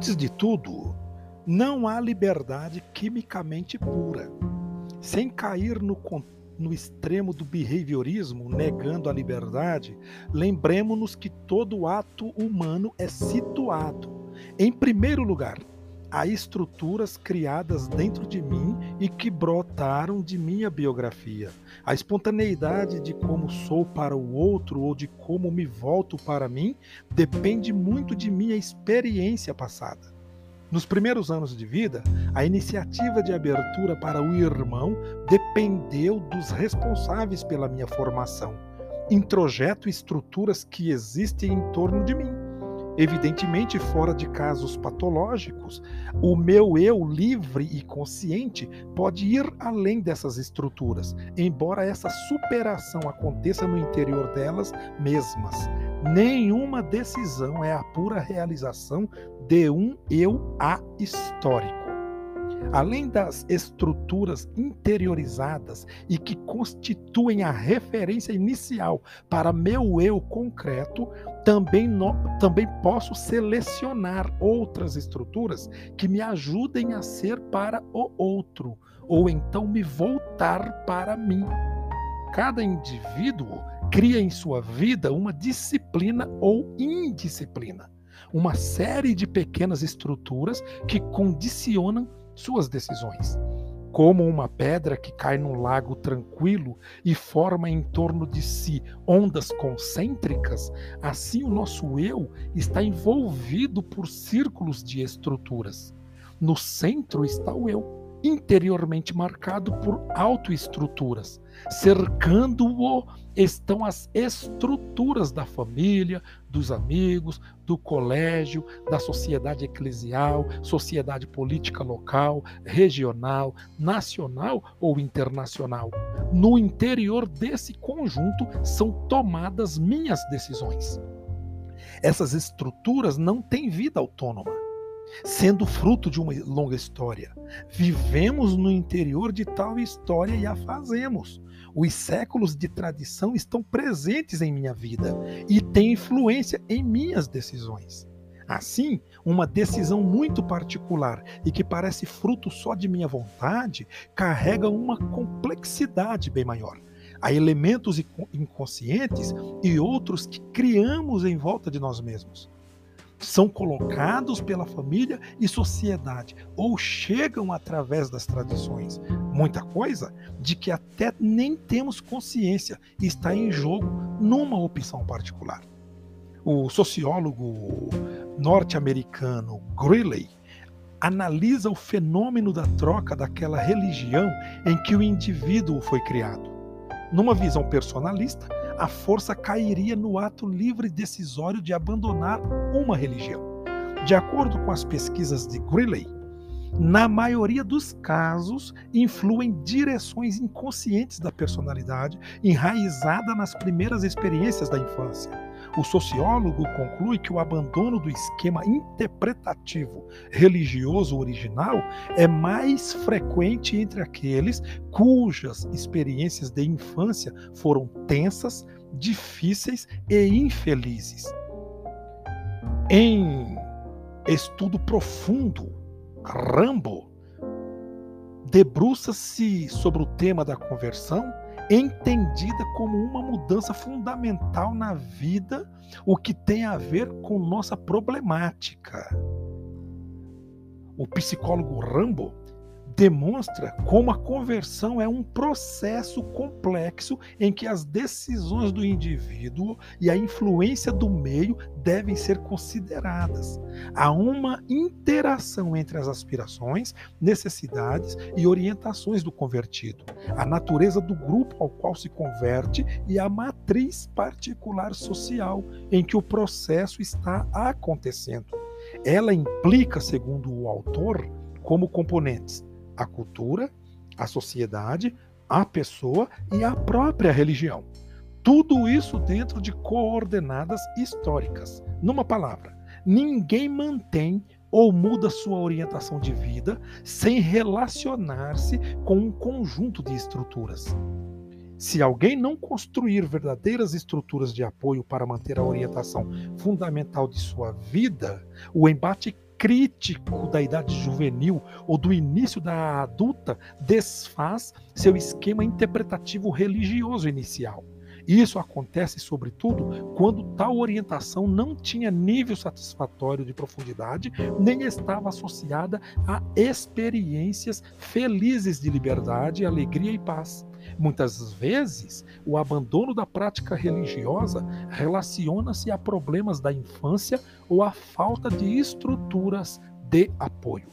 Antes de tudo, não há liberdade quimicamente pura. Sem cair no, no extremo do behaviorismo, negando a liberdade, lembremos-nos que todo ato humano é situado, em primeiro lugar, há estruturas criadas dentro de mim e que brotaram de minha biografia. A espontaneidade de como sou para o outro ou de como me volto para mim depende muito de minha experiência passada. Nos primeiros anos de vida, a iniciativa de abertura para o irmão dependeu dos responsáveis pela minha formação. Introjeto estruturas que existem em torno de mim Evidentemente, fora de casos patológicos, o meu eu livre e consciente pode ir além dessas estruturas, embora essa superação aconteça no interior delas mesmas. Nenhuma decisão é a pura realização de um eu ahistórico além das estruturas interiorizadas e que constituem a referência inicial para meu eu concreto, também, no, também posso selecionar outras estruturas que me ajudem a ser para o outro, ou então me voltar para mim. Cada indivíduo cria em sua vida uma disciplina ou indisciplina, uma série de pequenas estruturas que condicionam suas decisões. Como uma pedra que cai num lago tranquilo e forma em torno de si ondas concêntricas, assim o nosso eu está envolvido por círculos de estruturas. No centro está o eu, interiormente marcado por autoestruturas. Cercando-o estão as estruturas da família, dos amigos, do colégio, da sociedade eclesial, sociedade política local, regional, nacional ou internacional. No interior desse conjunto são tomadas minhas decisões. Essas estruturas não têm vida autônoma sendo fruto de uma longa história. Vivemos no interior de tal história e a fazemos. Os séculos de tradição estão presentes em minha vida e têm influência em minhas decisões. Assim, uma decisão muito particular e que parece fruto só de minha vontade carrega uma complexidade bem maior. Há elementos inconscientes e outros que criamos em volta de nós mesmos são colocados pela família e sociedade ou chegam através das tradições. Muita coisa de que até nem temos consciência está em jogo numa opção particular. O sociólogo norte-americano Greeley analisa o fenômeno da troca daquela religião em que o indivíduo foi criado. Numa visão personalista, a força cairia no ato livre e decisório de abandonar uma religião. De acordo com as pesquisas de Greeley, na maioria dos casos, influem direções inconscientes da personalidade, enraizada nas primeiras experiências da infância. O sociólogo conclui que o abandono do esquema interpretativo religioso original é mais frequente entre aqueles cujas experiências de infância foram tensas, difíceis e infelizes. Em estudo profundo, Rambo debruça-se sobre o tema da conversão entendida como uma mudança fundamental na vida, o que tem a ver com nossa problemática. O psicólogo Rambo demonstra como a conversão é um processo complexo em que as decisões do indivíduo e a influência do meio devem ser consideradas. Há uma interação entre as aspirações, necessidades e orientações do convertido, a natureza do grupo ao qual se converte e a matriz particular social em que o processo está acontecendo. Ela implica, segundo o autor, como componentes a cultura, a sociedade, a pessoa e a própria religião. Tudo isso dentro de coordenadas históricas. Numa palavra, ninguém mantém ou muda sua orientação de vida sem relacionar-se com um conjunto de estruturas. Se alguém não construir verdadeiras estruturas de apoio para manter a orientação fundamental de sua vida, o embate crítico da idade juvenil ou do início da adulta desfaz seu esquema interpretativo religioso inicial. Isso acontece, sobretudo, quando tal orientação não tinha nível satisfatório de profundidade, nem estava associada a experiências felizes de liberdade, alegria e paz. Muitas vezes, o abandono da prática religiosa relaciona-se a problemas da infância ou a falta de estruturas de apoio.